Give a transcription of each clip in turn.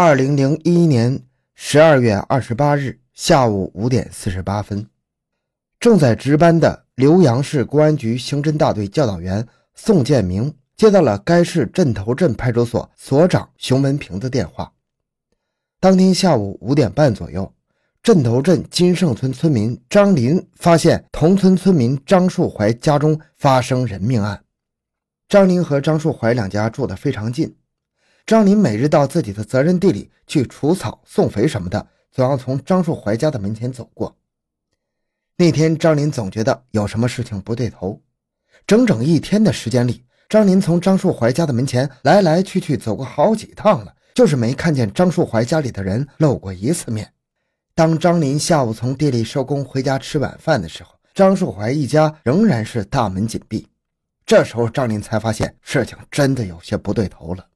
二零零一年十二月二十八日下午五点四十八分，正在值班的浏阳市公安局刑侦大队教导员宋建明接到了该市镇头镇派出所所长熊文平的电话。当天下午五点半左右，镇头镇金盛村村民张林发现同村村民张树怀家中发生人命案。张林和张树怀两家住得非常近。张林每日到自己的责任地里去除草、送肥什么的，总要从张树怀家的门前走过。那天，张林总觉得有什么事情不对头。整整一天的时间里，张林从张树怀家的门前来来去去走过好几趟了，就是没看见张树怀家里的人露过一次面。当张林下午从地里收工回家吃晚饭的时候，张树怀一家仍然是大门紧闭。这时候，张林才发现事情真的有些不对头了。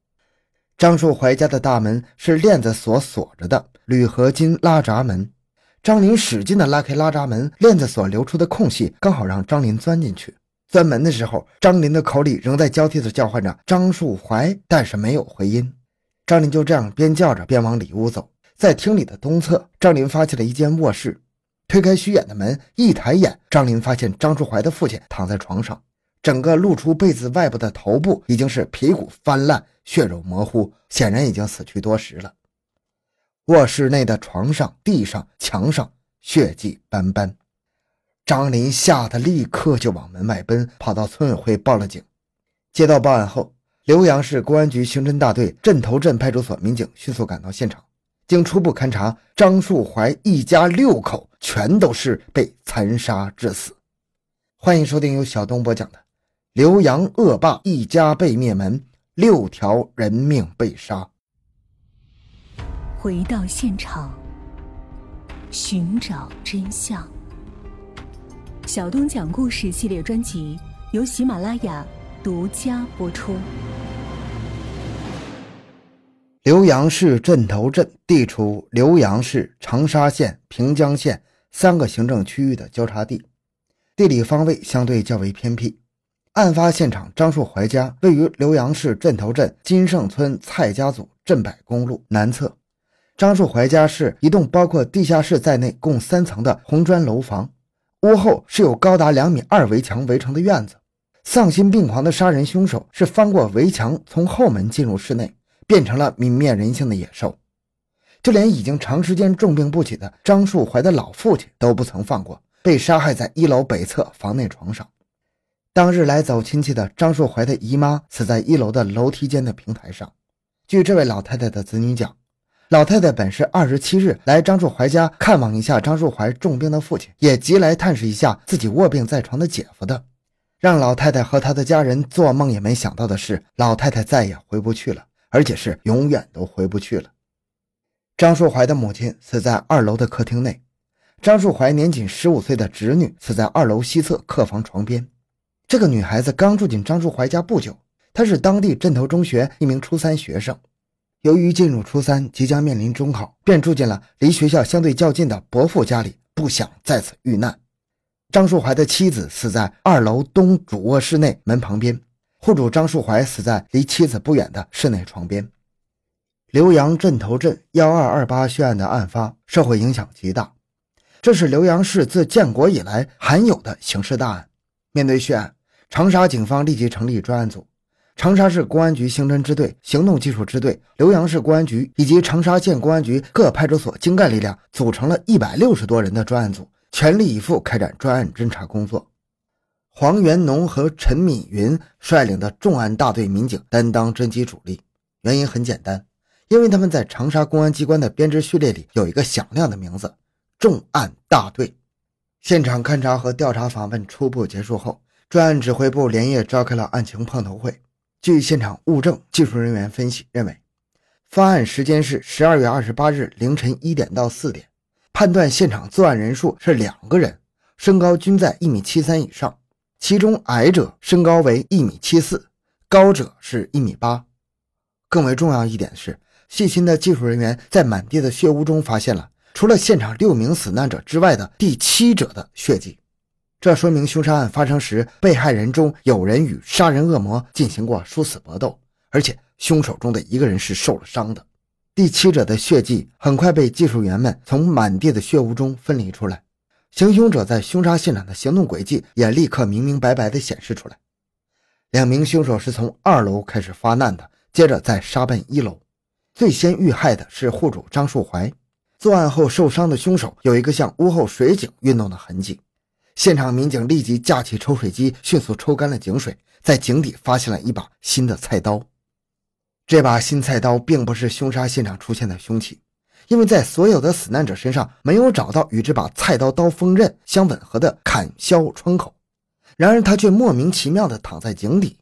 张树怀家的大门是链子锁锁着的，铝合金拉闸门。张林使劲地拉开拉闸门，链子锁留出的空隙刚好让张林钻进去。钻门的时候，张林的口里仍在交替地叫唤着张树怀，但是没有回音。张林就这样边叫着边往里屋走，在厅里的东侧，张林发现了一间卧室。推开虚掩的门，一抬眼，张林发现张树怀的父亲躺在床上。整个露出被子外部的头部已经是皮骨翻烂、血肉模糊，显然已经死去多时了。卧室内的床上、地上、墙上血迹斑斑。张林吓得立刻就往门外奔，跑到村委会报了警。接到报案后，浏阳市公安局刑侦大队镇头镇派出所民警迅速赶到现场，经初步勘查，张树怀一家六口全都是被残杀致死。欢迎收听由小东播讲的。浏阳恶霸一家被灭门，六条人命被杀。回到现场，寻找真相。小东讲故事系列专辑由喜马拉雅独家播出。浏阳市镇头镇地处浏阳市、长沙县、平江县三个行政区域的交叉地，地理方位相对较为偏僻。案发现场张树怀家位于浏阳市镇头镇金盛村蔡家组镇柏公路南侧。张树怀家是一栋包括地下室在内共三层的红砖楼房，屋后是有高达两米二围墙围成的院子。丧心病狂的杀人凶手是翻过围墙从后门进入室内，变成了泯灭人性的野兽。就连已经长时间重病不起的张树怀的老父亲都不曾放过，被杀害在一楼北侧房内床上。当日来走亲戚的张树怀的姨妈死在一楼的楼梯间的平台上。据这位老太太的子女讲，老太太本是二十七日来张树怀家看望一下张树怀重病的父亲，也即来探视一下自己卧病在床的姐夫的。让老太太和她的家人做梦也没想到的是，老太太再也回不去了，而且是永远都回不去了。张树怀的母亲死在二楼的客厅内，张树怀年仅十五岁的侄女死在二楼西侧客房床边。这个女孩子刚住进张树怀家不久，她是当地镇头中学一名初三学生。由于进入初三，即将面临中考，便住进了离学校相对较近的伯父家里，不想在此遇难。张树怀的妻子死在二楼东主卧室内门旁边，户主张树怀死在离妻子不远的室内床边。浏阳镇头镇幺二二八血案的案发，社会影响极大，这是浏阳市自建国以来罕有的刑事大案。面对血案，长沙警方立即成立专案组，长沙市公安局刑侦支队、行动技术支队、浏阳市公安局以及长沙县公安局各派出所精干力量组成了一百六十多人的专案组，全力以赴开展专案侦查工作。黄元农和陈敏云率领的重案大队民警担当侦缉主力，原因很简单，因为他们在长沙公安机关的编制序列里有一个响亮的名字——重案大队。现场勘查和调查访问初步结束后，专案指挥部连夜召开了案情碰头会。据现场物证技术人员分析认为，发案时间是十二月二十八日凌晨一点到四点，判断现场作案人数是两个人，身高均在一米七三以上，其中矮者身高为一米七四，高者是一米八。更为重要一点是，细心的技术人员在满地的血污中发现了。除了现场六名死难者之外的第七者的血迹，这说明凶杀案发生时，被害人中有人与杀人恶魔进行过殊死搏斗，而且凶手中的一个人是受了伤的。第七者的血迹很快被技术员们从满地的血污中分离出来，行凶者在凶杀现场的行动轨迹也立刻明明白白地显示出来。两名凶手是从二楼开始发难的，接着再杀奔一楼。最先遇害的是户主张树怀。作案后受伤的凶手有一个像屋后水井运动的痕迹。现场民警立即架起抽水机，迅速抽干了井水，在井底发现了一把新的菜刀。这把新菜刀并不是凶杀现场出现的凶器，因为在所有的死难者身上没有找到与这把菜刀刀锋刃相吻合的砍削窗口。然而，他却莫名其妙地躺在井底。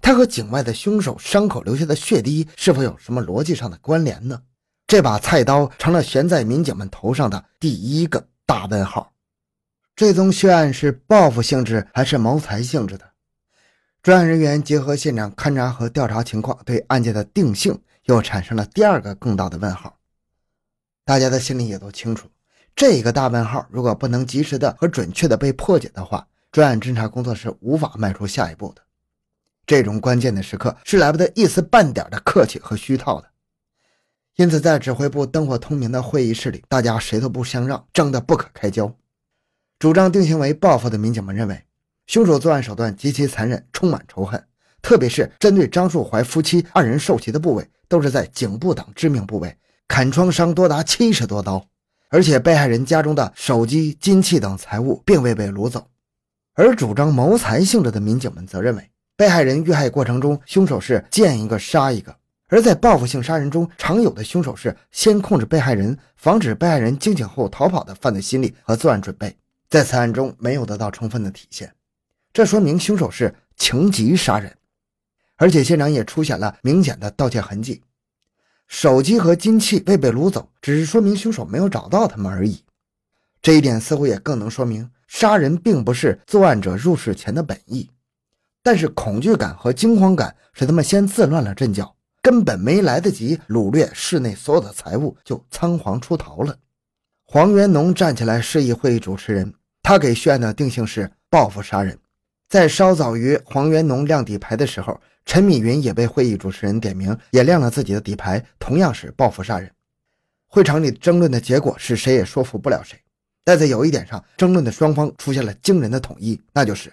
他和井外的凶手伤口留下的血滴是否有什么逻辑上的关联呢？这把菜刀成了悬在民警们头上的第一个大问号。这宗血案是报复性质还是谋财性质的？专案人员结合现场勘查和调查情况，对案件的定性又产生了第二个更大的问号。大家的心里也都清楚，这个大问号如果不能及时的和准确的被破解的话，专案侦查工作是无法迈出下一步的。这种关键的时刻是来不得一丝半点的客气和虚套的。因此，在指挥部灯火通明的会议室里，大家谁都不相让，争得不可开交。主张定性为报复的民警们认为，凶手作案手段极其残忍，充满仇恨，特别是针对张树怀夫妻二人受袭的部位，都是在颈部等致命部位，砍创伤多达七十多刀，而且被害人家中的手机、金器等财物并未被掳走。而主张谋财性质的民警们则认为，被害人遇害过程中，凶手是见一个杀一个；而在报复性杀人中，常有的凶手是先控制被害人，防止被害人惊醒后逃跑的犯罪心理和作案准备，在此案中没有得到充分的体现。这说明凶手是情急杀人，而且现场也出现了明显的盗窃痕迹，手机和金器未被掳走，只是说明凶手没有找到他们而已。这一点似乎也更能说明。杀人并不是作案者入室前的本意，但是恐惧感和惊慌感使他们先自乱了阵脚，根本没来得及掳掠室内所有的财物，就仓皇出逃了。黄元农站起来示意会议主持人，他给血案的定性是报复杀人。在稍早于黄元农亮底牌的时候，陈米云也被会议主持人点名，也亮了自己的底牌，同样是报复杀人。会场里争论的结果是谁也说服不了谁。但在有一点上，争论的双方出现了惊人的统一，那就是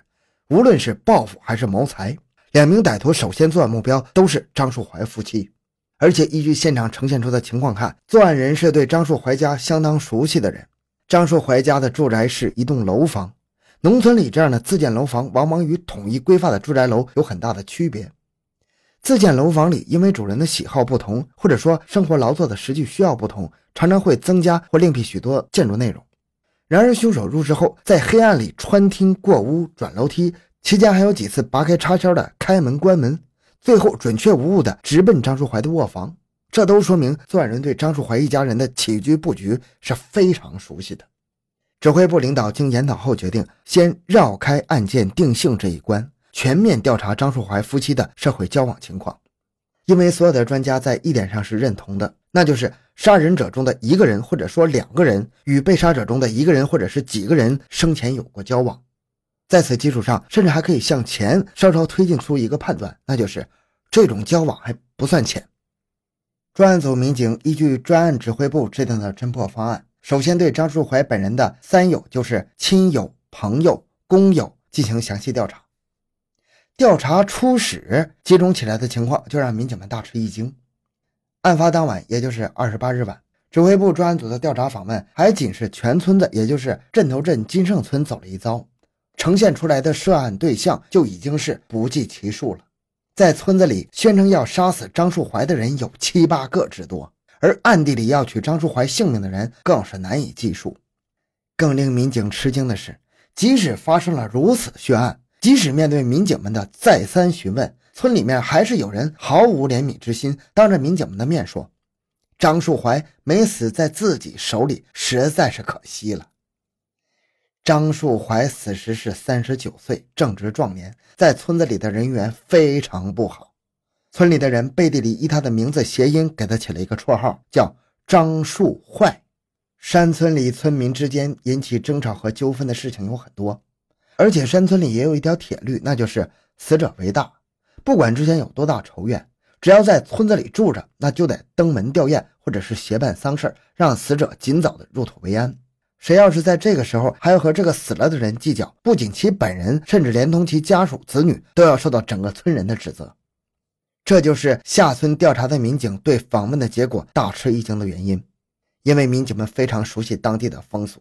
无论是报复还是谋财，两名歹徒首先作案目标都是张树怀夫妻。而且依据现场呈现出的情况看，作案人是对张树怀家相当熟悉的人。张树怀家的住宅是一栋楼房，农村里这样的自建楼房往往与统一规划的住宅楼有很大的区别。自建楼房里，因为主人的喜好不同，或者说生活劳作的实际需要不同，常常会增加或另辟许多建筑内容。然而，凶手入室后，在黑暗里穿厅过屋、转楼梯，期间还有几次拔开插销的开门关门，最后准确无误的直奔张树怀的卧房。这都说明作案人对张树怀一家人的起居布局是非常熟悉的。指挥部领导经研讨后决定，先绕开案件定性这一关，全面调查张树怀夫妻的社会交往情况。因为所有的专家在一点上是认同的，那就是杀人者中的一个人或者说两个人与被杀者中的一个人或者是几个人生前有过交往。在此基础上，甚至还可以向前稍稍推进出一个判断，那就是这种交往还不算浅。专案组民警依据专案指挥部制定的侦破方案，首先对张树怀本人的三友，就是亲友、朋友、工友进行详细调查。调查初始，集中起来的情况就让民警们大吃一惊。案发当晚，也就是二十八日晚，指挥部专案组的调查访问还仅是全村子，也就是镇头镇金盛村走了一遭，呈现出来的涉案对象就已经是不计其数了。在村子里宣称要杀死张树怀的人有七八个之多，而暗地里要取张树怀性命的人更是难以计数。更令民警吃惊的是，即使发生了如此血案。即使面对民警们的再三询问，村里面还是有人毫无怜悯之心，当着民警们的面说：“张树怀没死在自己手里，实在是可惜了。”张树怀死时是三十九岁，正值壮年，在村子里的人缘非常不好。村里的人背地里以他的名字谐音给他起了一个绰号，叫张树坏。山村里村民之间引起争吵和纠纷的事情有很多。而且山村里也有一条铁律，那就是死者为大。不管之前有多大仇怨，只要在村子里住着，那就得登门吊唁，或者是协办丧事让死者尽早的入土为安。谁要是在这个时候还要和这个死了的人计较，不仅其本人，甚至连同其家属、子女，都要受到整个村人的指责。这就是下村调查的民警对访问的结果大吃一惊的原因，因为民警们非常熟悉当地的风俗。